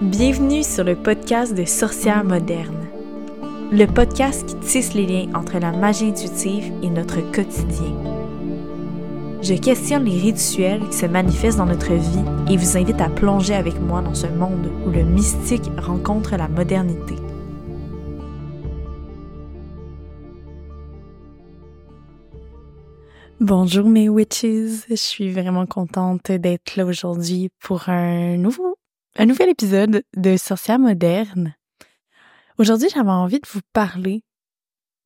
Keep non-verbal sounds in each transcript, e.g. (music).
Bienvenue sur le podcast de Sorcières modernes, le podcast qui tisse les liens entre la magie intuitive et notre quotidien. Je questionne les rituels qui se manifestent dans notre vie et vous invite à plonger avec moi dans ce monde où le mystique rencontre la modernité. Bonjour mes witches, je suis vraiment contente d'être là aujourd'hui pour un nouveau un nouvel épisode de Sorcière moderne. Aujourd'hui, j'avais envie de vous parler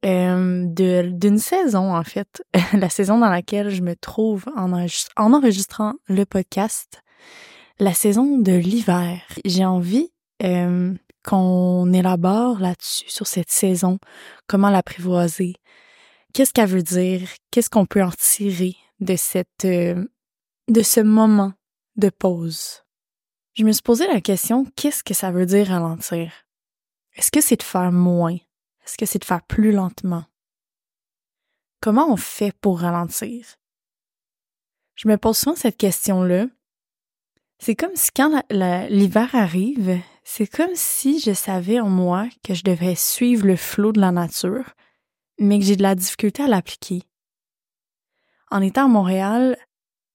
euh, d'une saison, en fait, (laughs) la saison dans laquelle je me trouve en, enregistrant le podcast, la saison de l'hiver. J'ai envie euh, qu'on élabore là-dessus, sur cette saison, comment l'apprivoiser, qu'est-ce qu'elle veut dire, qu'est-ce qu'on peut en tirer de cette, euh, de ce moment de pause? Je me suis posé la question, qu'est-ce que ça veut dire ralentir? Est-ce que c'est de faire moins? Est-ce que c'est de faire plus lentement? Comment on fait pour ralentir? Je me pose souvent cette question-là. C'est comme si quand l'hiver arrive, c'est comme si je savais en moi que je devais suivre le flot de la nature, mais que j'ai de la difficulté à l'appliquer. En étant à Montréal,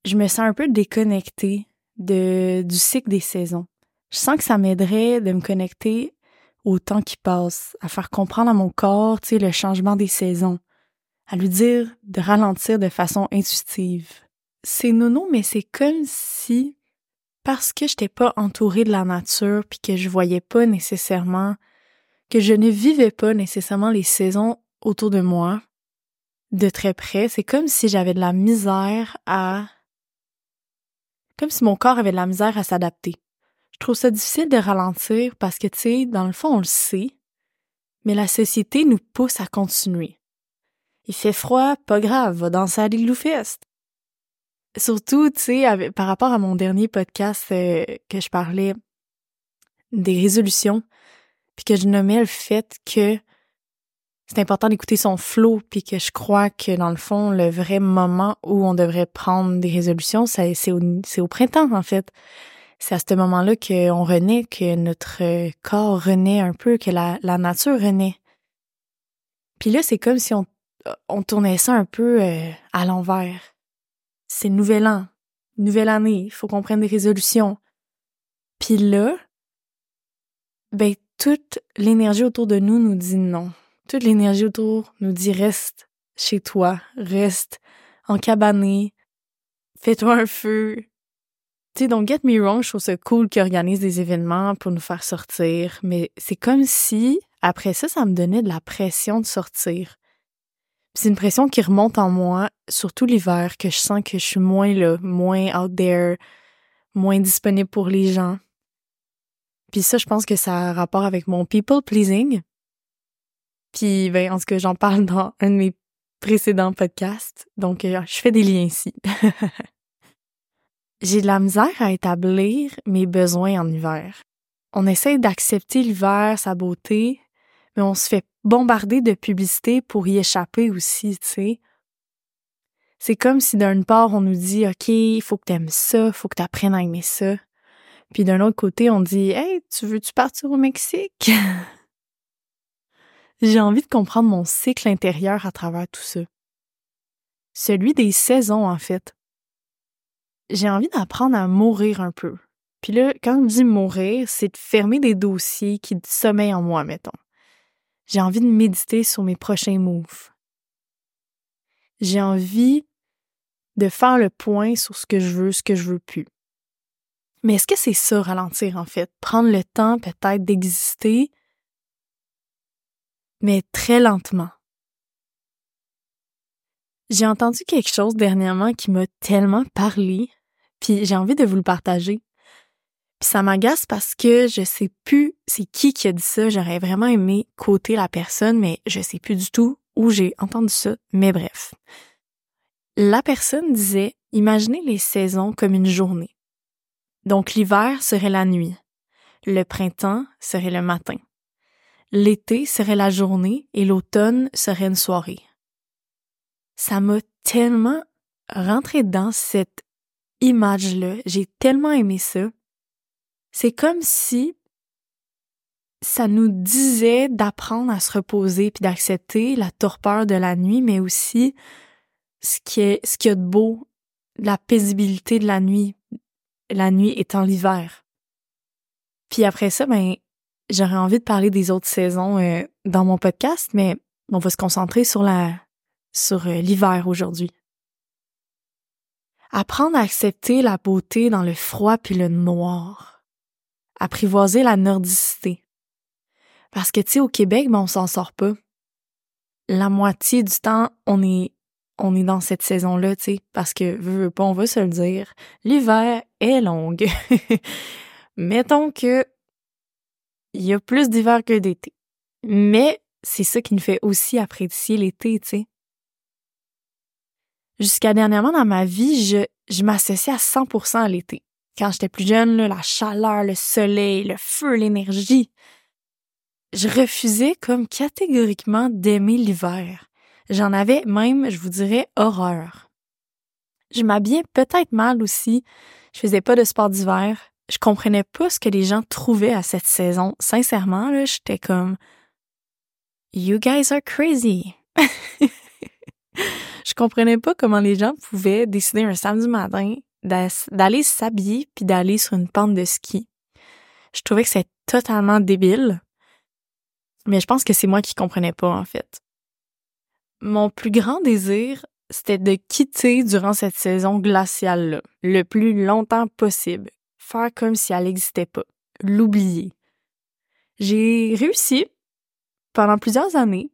je me sens un peu déconnectée de, du cycle des saisons. Je sens que ça m'aiderait de me connecter au temps qui passe, à faire comprendre à mon corps, tu sais, le changement des saisons, à lui dire de ralentir de façon intuitive. C'est nono, mais c'est comme si, parce que je n'étais pas entourée de la nature, puis que je voyais pas nécessairement, que je ne vivais pas nécessairement les saisons autour de moi de très près, c'est comme si j'avais de la misère à comme si mon corps avait de la misère à s'adapter. Je trouve ça difficile de ralentir parce que, tu sais, dans le fond, on le sait, mais la société nous pousse à continuer. Il fait froid, pas grave, va danser à l'Igloo Fest. Surtout, tu sais, par rapport à mon dernier podcast euh, que je parlais des résolutions, puis que je nommais le fait que c'est important d'écouter son flow, puis que je crois que dans le fond, le vrai moment où on devrait prendre des résolutions, c'est au, au printemps en fait. C'est à ce moment-là qu'on renaît, que notre corps renaît un peu, que la, la nature renaît. Puis là, c'est comme si on, on tournait ça un peu euh, à l'envers. C'est nouvel an, nouvelle année, il faut qu'on prenne des résolutions. Puis là, ben toute l'énergie autour de nous nous dit non toute l'énergie autour nous dit reste chez toi, reste en cabané, fais-toi un feu. Tu sais, donc get me wrong, je trouve ça cool qu'ils organisent des événements pour nous faire sortir, mais c'est comme si, après ça, ça me donnait de la pression de sortir. C'est une pression qui remonte en moi, surtout l'hiver, que je sens que je suis moins là, moins out there, moins disponible pour les gens. Puis ça, je pense que ça a rapport avec mon people pleasing. Puis, ben, en tout cas, j'en parle dans un de mes précédents podcasts. Donc, euh, je fais des liens ici. (laughs) J'ai de la misère à établir mes besoins en hiver. On essaie d'accepter l'hiver, sa beauté, mais on se fait bombarder de publicité pour y échapper aussi, tu sais. C'est comme si d'une part, on nous dit, OK, il faut que t'aimes ça, faut que t'apprennes à aimer ça. Puis d'un autre côté, on dit, Hey, tu veux-tu partir au Mexique? (laughs) J'ai envie de comprendre mon cycle intérieur à travers tout ça. Celui des saisons, en fait. J'ai envie d'apprendre à mourir un peu. Puis là, quand je dis mourir, c'est de fermer des dossiers qui sommeillent en moi, mettons. J'ai envie de méditer sur mes prochains moves. J'ai envie de faire le point sur ce que je veux, ce que je veux plus. Mais est-ce que c'est ça, ralentir, en fait? Prendre le temps, peut-être, d'exister, mais très lentement. J'ai entendu quelque chose dernièrement qui m'a tellement parlé, puis j'ai envie de vous le partager. Puis ça m'agace parce que je sais plus c'est qui qui a dit ça. J'aurais vraiment aimé côté la personne, mais je sais plus du tout où j'ai entendu ça. Mais bref. La personne disait, imaginez les saisons comme une journée. Donc l'hiver serait la nuit. Le printemps serait le matin. L'été serait la journée et l'automne serait une soirée. Ça m'a tellement rentré dans cette image-là. J'ai tellement aimé ça. C'est comme si ça nous disait d'apprendre à se reposer puis d'accepter la torpeur de la nuit, mais aussi ce qui est, ce qu'il y a de beau, la paisibilité de la nuit, la nuit étant l'hiver. Puis après ça, ben, j'aurais envie de parler des autres saisons euh, dans mon podcast, mais on va se concentrer sur euh, l'hiver aujourd'hui. Apprendre à accepter la beauté dans le froid puis le noir. Apprivoiser la nordicité. Parce que, tu sais, au Québec, ben, on s'en sort pas. La moitié du temps, on est, on est dans cette saison-là, tu sais, parce que, veux, pas, on va se le dire, l'hiver est long. (laughs) Mettons que il y a plus d'hiver que d'été. Mais c'est ça qui nous fait aussi apprécier l'été, tu sais. Jusqu'à dernièrement dans ma vie, je, m'associais à 100% à l'été. Quand j'étais plus jeune, la chaleur, le soleil, le feu, l'énergie. Je refusais comme catégoriquement d'aimer l'hiver. J'en avais même, je vous dirais, horreur. Je m'habillais peut-être mal aussi. Je faisais pas de sport d'hiver. Je comprenais pas ce que les gens trouvaient à cette saison. Sincèrement, là, j'étais comme, You guys are crazy. (laughs) je comprenais pas comment les gens pouvaient décider un samedi matin d'aller s'habiller puis d'aller sur une pente de ski. Je trouvais que c'était totalement débile. Mais je pense que c'est moi qui comprenais pas, en fait. Mon plus grand désir, c'était de quitter durant cette saison glaciale-là, le plus longtemps possible. Faire comme si elle n'existait pas. L'oublier. J'ai réussi pendant plusieurs années.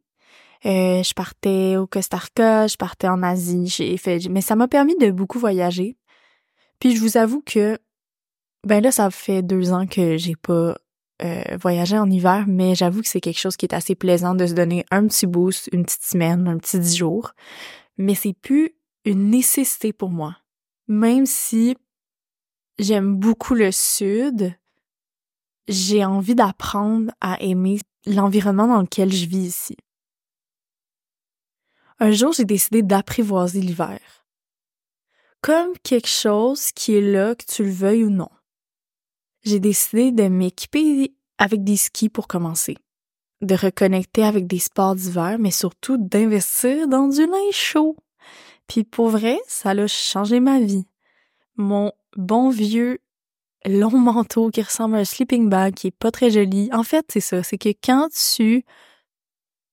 Euh, je partais au Costa Rica, je partais en Asie, j'ai fait, mais ça m'a permis de beaucoup voyager. Puis je vous avoue que, ben là, ça fait deux ans que j'ai pas euh, voyagé en hiver, mais j'avoue que c'est quelque chose qui est assez plaisant de se donner un petit boost, une petite semaine, un petit dix jours. Mais c'est plus une nécessité pour moi. Même si j'aime beaucoup le sud, j'ai envie d'apprendre à aimer l'environnement dans lequel je vis ici. Un jour, j'ai décidé d'apprivoiser l'hiver. Comme quelque chose qui est là, que tu le veuilles ou non. J'ai décidé de m'équiper avec des skis pour commencer, de reconnecter avec des sports d'hiver, mais surtout d'investir dans du linge chaud. Puis pour vrai, ça a changé ma vie. Mon bon vieux long manteau qui ressemble à un sleeping bag qui est pas très joli. En fait, c'est ça, c'est que quand tu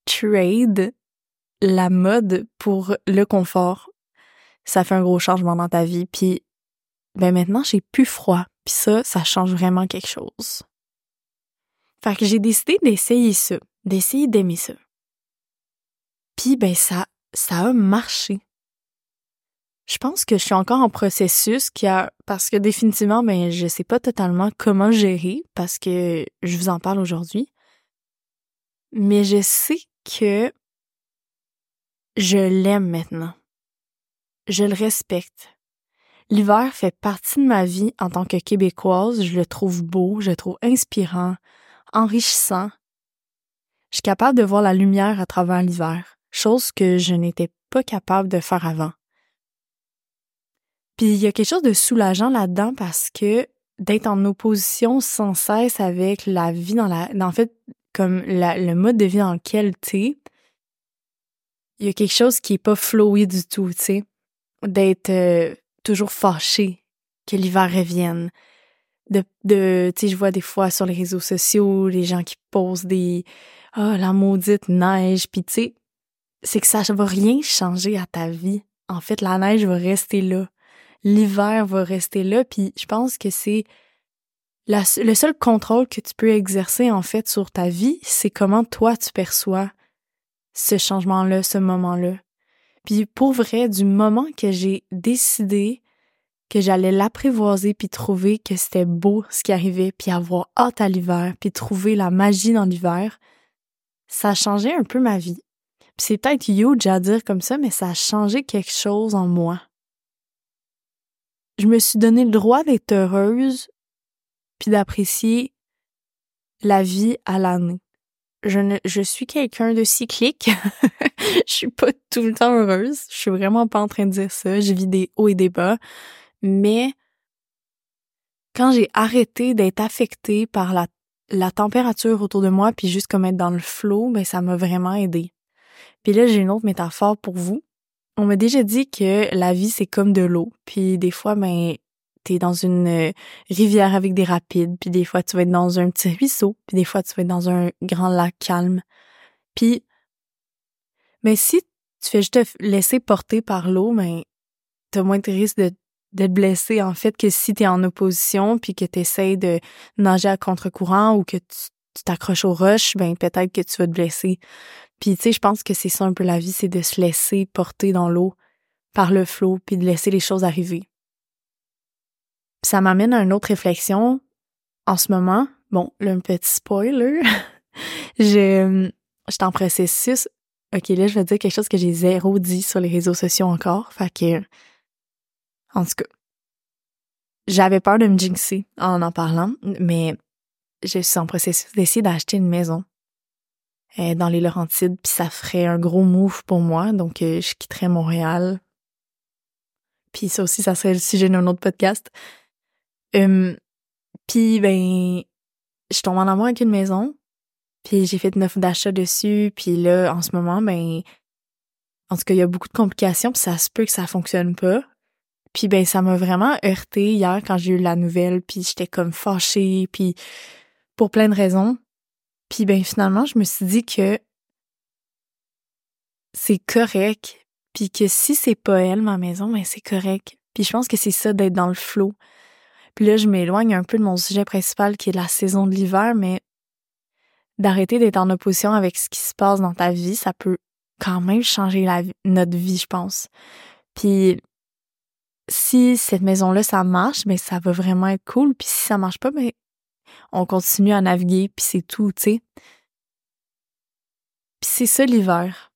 trades la mode pour le confort, ça fait un gros changement dans ta vie. Puis, ben maintenant, j'ai plus froid. Puis ça, ça change vraiment quelque chose. Fait que j'ai décidé d'essayer ça, d'essayer d'aimer ça. Puis, ben ça, ça a marché. Je pense que je suis encore en processus qui a parce que définitivement ben je sais pas totalement comment gérer parce que je vous en parle aujourd'hui. Mais je sais que je l'aime maintenant. Je le respecte. L'hiver fait partie de ma vie en tant que québécoise, je le trouve beau, je le trouve inspirant, enrichissant. Je suis capable de voir la lumière à travers l'hiver, chose que je n'étais pas capable de faire avant. Puis il y a quelque chose de soulageant là-dedans parce que d'être en opposition sans cesse avec la vie dans la, en fait, comme le mode de vie dans lequel t'es, il y a quelque chose qui est pas fluide du tout, tu sais. D'être euh, toujours fâché que l'hiver revienne. De, de tu sais, je vois des fois sur les réseaux sociaux les gens qui posent des ah la maudite neige, puis tu sais, c'est que ça va rien changer à ta vie. En fait, la neige va rester là l'hiver va rester là. Puis je pense que c'est le seul contrôle que tu peux exercer en fait sur ta vie, c'est comment toi tu perçois ce changement-là, ce moment-là. Puis pour vrai, du moment que j'ai décidé que j'allais l'apprivoiser puis trouver que c'était beau ce qui arrivait puis avoir hâte à l'hiver puis trouver la magie dans l'hiver, ça a changé un peu ma vie. Puis c'est peut-être huge à dire comme ça, mais ça a changé quelque chose en moi je me suis donné le droit d'être heureuse puis d'apprécier la vie à l'année. Je, ne, suis quelqu'un de cyclique. (laughs) je suis pas tout le temps heureuse. Je suis vraiment pas en train de dire ça. Je vis des hauts et des bas. Mais quand j'ai arrêté d'être affectée par la, la température autour de moi, puis juste comme être dans le flot, ben ça m'a vraiment aidé. Puis là, j'ai une autre métaphore pour vous. On m'a déjà dit que la vie, c'est comme de l'eau. Puis des fois, ben, t'es dans une euh, rivière avec des rapides, puis des fois, tu vas être dans un petit ruisseau, puis des fois, tu vas être dans un grand lac calme. Puis, mais si tu fais juste te laisser porter par l'eau, ben, t'as moins de risque de d'être blessé en fait que si t'es en opposition puis que t'essayes de nager à contre-courant ou que tu t'accroches aux roches, ben peut-être que tu vas te blesser. Puis tu sais, je pense que c'est ça un peu la vie, c'est de se laisser porter dans l'eau par le flot puis de laisser les choses arriver. ça m'amène à une autre réflexion. En ce moment, bon, là, un petit spoiler, (laughs) je, je en processus. Ok, là, je vais dire quelque chose que j'ai zéro dit sur les réseaux sociaux encore. Fait que en tout cas, j'avais peur de me jinxer en en parlant, mais je suis en processus d'essayer d'acheter une maison euh, dans les Laurentides, puis ça ferait un gros move pour moi, donc euh, je quitterais Montréal. Puis ça aussi, ça serait le sujet d'un autre podcast. Hum, puis ben, je tombe en amour avec une maison, puis j'ai fait une offre d'achat dessus, puis là, en ce moment, ben, en tout cas, il y a beaucoup de complications, puis ça se peut que ça fonctionne pas. Puis ben ça m'a vraiment heurté hier quand j'ai eu la nouvelle, puis j'étais comme fâchée, puis pour plein de raisons. Puis ben finalement, je me suis dit que c'est correct, puis que si c'est pas elle ma maison, ben c'est correct. Puis je pense que c'est ça d'être dans le flot. Puis là, je m'éloigne un peu de mon sujet principal qui est la saison de l'hiver, mais d'arrêter d'être en opposition avec ce qui se passe dans ta vie, ça peut quand même changer la, notre vie, je pense. Puis si cette maison-là, ça marche, mais ça va vraiment être cool. Puis si ça marche pas, mais on continue à naviguer, puis c'est tout, tu sais. Puis c'est ça l'hiver.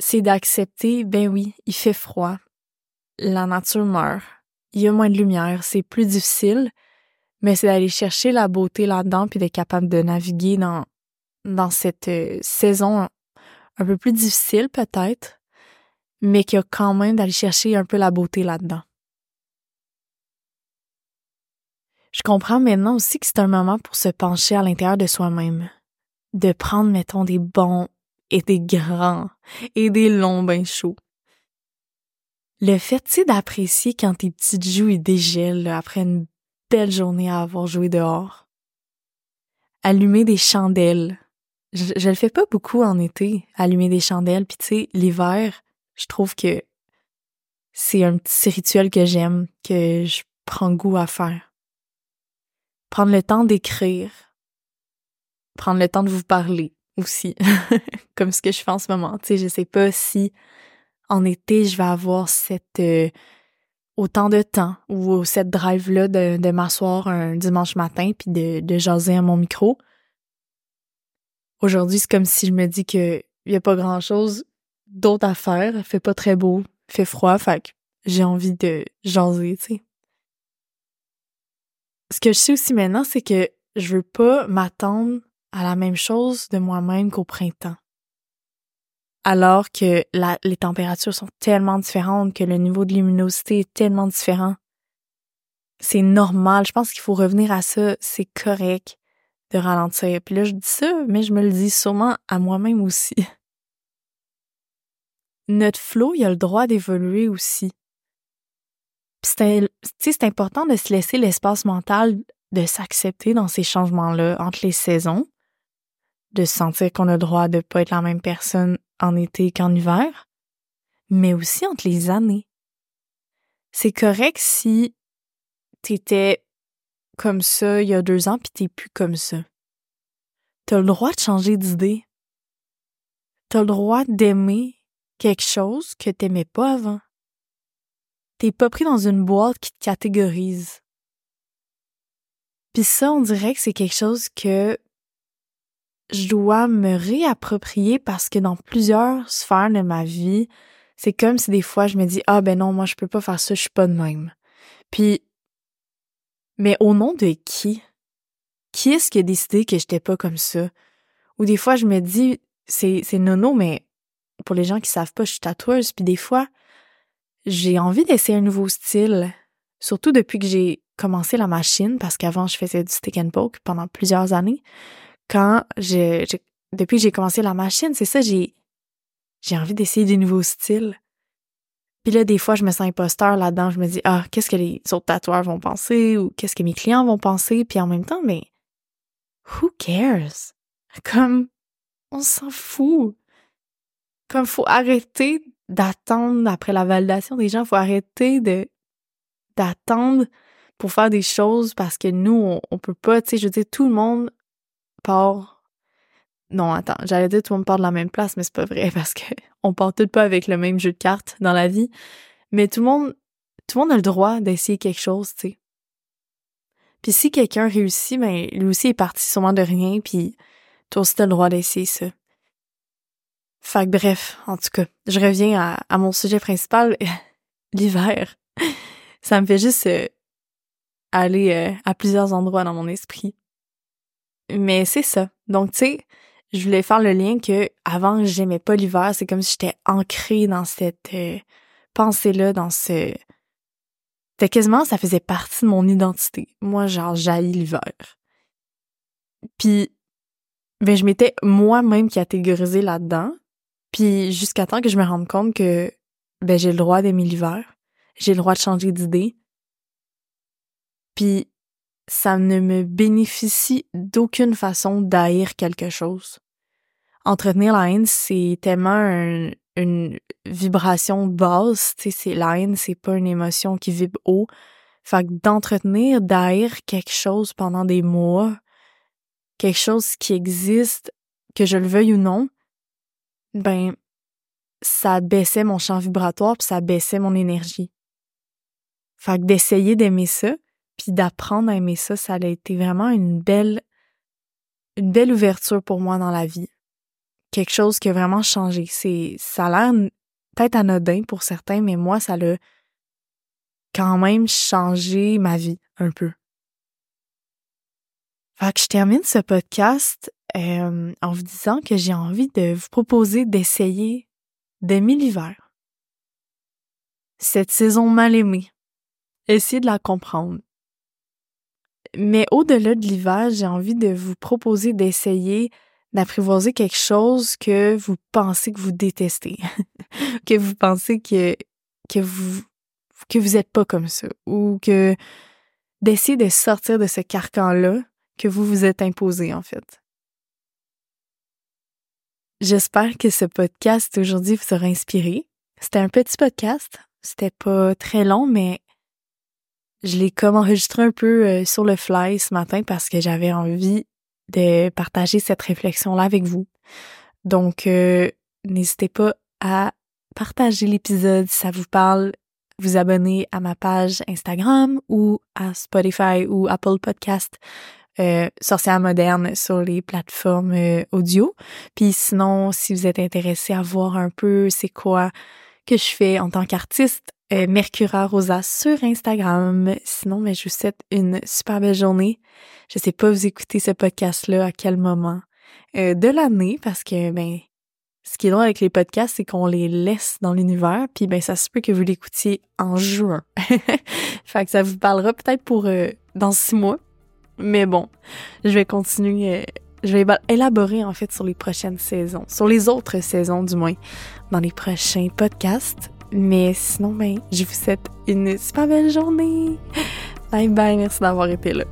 C'est d'accepter, ben oui, il fait froid. La nature meurt. Il y a moins de lumière, c'est plus difficile, mais c'est d'aller chercher la beauté là-dedans puis d'être capable de naviguer dans, dans cette euh, saison un peu plus difficile peut-être, mais qu'il y a quand même d'aller chercher un peu la beauté là-dedans. Je comprends maintenant aussi que c'est un moment pour se pencher à l'intérieur de soi-même, de prendre, mettons, des bons et des grands et des longs bains chauds. Le fait, tu d'apprécier quand tes petites joues dégèlent après une belle journée à avoir joué dehors. Allumer des chandelles. Je, je le fais pas beaucoup en été, allumer des chandelles, puis tu sais, l'hiver, je trouve que c'est un petit rituel que j'aime, que je prends goût à faire. Prendre le temps d'écrire. Prendre le temps de vous parler aussi, (laughs) comme ce que je fais en ce moment. Tu sais, je sais pas si en été je vais avoir cette euh, autant de temps ou cette drive là de, de m'asseoir un dimanche matin puis de, jaser à mon micro. Aujourd'hui, c'est comme si je me dis que y a pas grand chose d'autres affaires, il fait pas très beau, fait froid, fait j'ai envie de jaser, tu sais. Ce que je sais aussi maintenant, c'est que je veux pas m'attendre à la même chose de moi-même qu'au printemps. Alors que les températures sont tellement différentes, que le niveau de luminosité est tellement différent. C'est normal. Je pense qu'il faut revenir à ça. C'est correct de ralentir. Puis là, je dis ça, mais je me le dis sûrement à moi-même aussi. (laughs) notre flow, il a le droit d'évoluer aussi. C'est important de se laisser l'espace mental de s'accepter dans ces changements-là entre les saisons, de se sentir qu'on a le droit de pas être la même personne en été qu'en hiver, mais aussi entre les années. C'est correct si t'étais comme ça il y a deux ans puis t'es plus comme ça. T'as le droit de changer d'idée. T'as le droit d'aimer quelque chose que t'aimais pas avant. T'es pas pris dans une boîte qui te catégorise. Puis ça, on dirait que c'est quelque chose que je dois me réapproprier parce que dans plusieurs sphères de ma vie, c'est comme si des fois je me dis ah ben non moi je peux pas faire ça, je suis pas de même. Puis mais au nom de qui? Qui est-ce qui a décidé que j'étais pas comme ça? Ou des fois je me dis c'est nono mais pour les gens qui savent pas, je suis tatoueuse, puis des fois, j'ai envie d'essayer un nouveau style. surtout depuis que j'ai commencé la machine, parce qu'avant, je faisais du stick and poke pendant plusieurs années. Quand j'ai, depuis que j'ai commencé la machine, c'est ça, j'ai, j'ai envie d'essayer des nouveaux styles. Puis là, des fois, je me sens imposteur là-dedans. Je me dis, ah, qu'est-ce que les autres tatoueurs vont penser ou qu'est-ce que mes clients vont penser? Puis en même temps, mais who cares? Comme, on s'en fout. Comme, faut arrêter d'attendre après la validation des gens. Faut arrêter de, d'attendre pour faire des choses parce que nous, on, on peut pas, tu sais, je veux dire, tout le monde part. Non, attends, j'allais dire tout le monde part de la même place, mais c'est pas vrai (laughs) parce que on part tout pas avec le même jeu de cartes dans la vie. Mais tout le monde, tout le monde a le droit d'essayer quelque chose, tu sais. Puis si quelqu'un réussit, ben lui aussi est parti sûrement de rien, puis toi aussi t'as le droit d'essayer ça. Fait que bref, en tout cas, je reviens à, à mon sujet principal, (laughs) l'hiver. (laughs) Ça me fait juste euh, aller euh, à plusieurs endroits dans mon esprit. Mais c'est ça. Donc, tu sais, je voulais faire le lien que avant j'aimais pas l'hiver, c'est comme si j'étais ancrée dans cette euh, pensée-là, dans ce... C'était quasiment, ça faisait partie de mon identité. Moi, genre, j'haïs l'hiver. Puis, ben, je m'étais moi-même catégorisée là-dedans. Puis, jusqu'à temps que je me rende compte que, ben, j'ai le droit d'aimer l'hiver. J'ai le droit de changer d'idée. Puis, ça ne me bénéficie d'aucune façon d'haïr quelque chose. Entretenir la haine, c'est tellement une vibration basse, tu sais, c'est la haine, c'est pas une émotion qui vibre haut. Fait que d'entretenir, d'haïr quelque chose pendant des mois, quelque chose qui existe, que je le veuille ou non, ben, ça baissait mon champ vibratoire puis ça baissait mon énergie. Fait que d'essayer d'aimer ça, puis d'apprendre à aimer ça, ça a été vraiment une belle, une belle ouverture pour moi dans la vie. Quelque chose qui a vraiment changé. C'est, ça a l'air peut-être anodin pour certains, mais moi, ça l'a quand même changé ma vie un peu. Fait que je termine ce podcast euh, en vous disant que j'ai envie de vous proposer d'essayer d'aimer l'hiver. Cette saison mal aimée. Essayez de la comprendre. Mais au-delà de l'hiver, j'ai envie de vous proposer d'essayer d'apprivoiser quelque chose que vous pensez que vous détestez, (laughs) que vous pensez que, vous que vous êtes pas comme ça ou que d'essayer de sortir de ce carcan-là que vous vous êtes imposé en fait. J'espère que ce podcast aujourd'hui vous aura inspiré. C'était un petit podcast, c'était pas très long mais je l'ai comme enregistré un peu euh, sur le fly ce matin parce que j'avais envie de partager cette réflexion-là avec vous. Donc, euh, n'hésitez pas à partager l'épisode si ça vous parle, vous abonner à ma page Instagram ou à Spotify ou Apple Podcast euh, Sorcière moderne sur les plateformes euh, audio. Puis sinon, si vous êtes intéressé à voir un peu c'est quoi que je fais en tant qu'artiste, euh, Mercura Rosa sur Instagram. Sinon, mais je vous souhaite une super belle journée. Je sais pas vous écouter ce podcast-là à quel moment euh, de l'année parce que ben ce qui est drôle avec les podcasts, c'est qu'on les laisse dans l'univers, puis ben ça se peut que vous l'écoutiez en juin. (laughs) fait que ça vous parlera peut-être pour dans six mois. Mais bon, je vais continuer. je vais élaborer en fait sur les prochaines saisons, sur les autres saisons du moins, dans les prochains podcasts. Mais sinon, ben, je vous souhaite une super belle journée. Bye bye, merci d'avoir été là.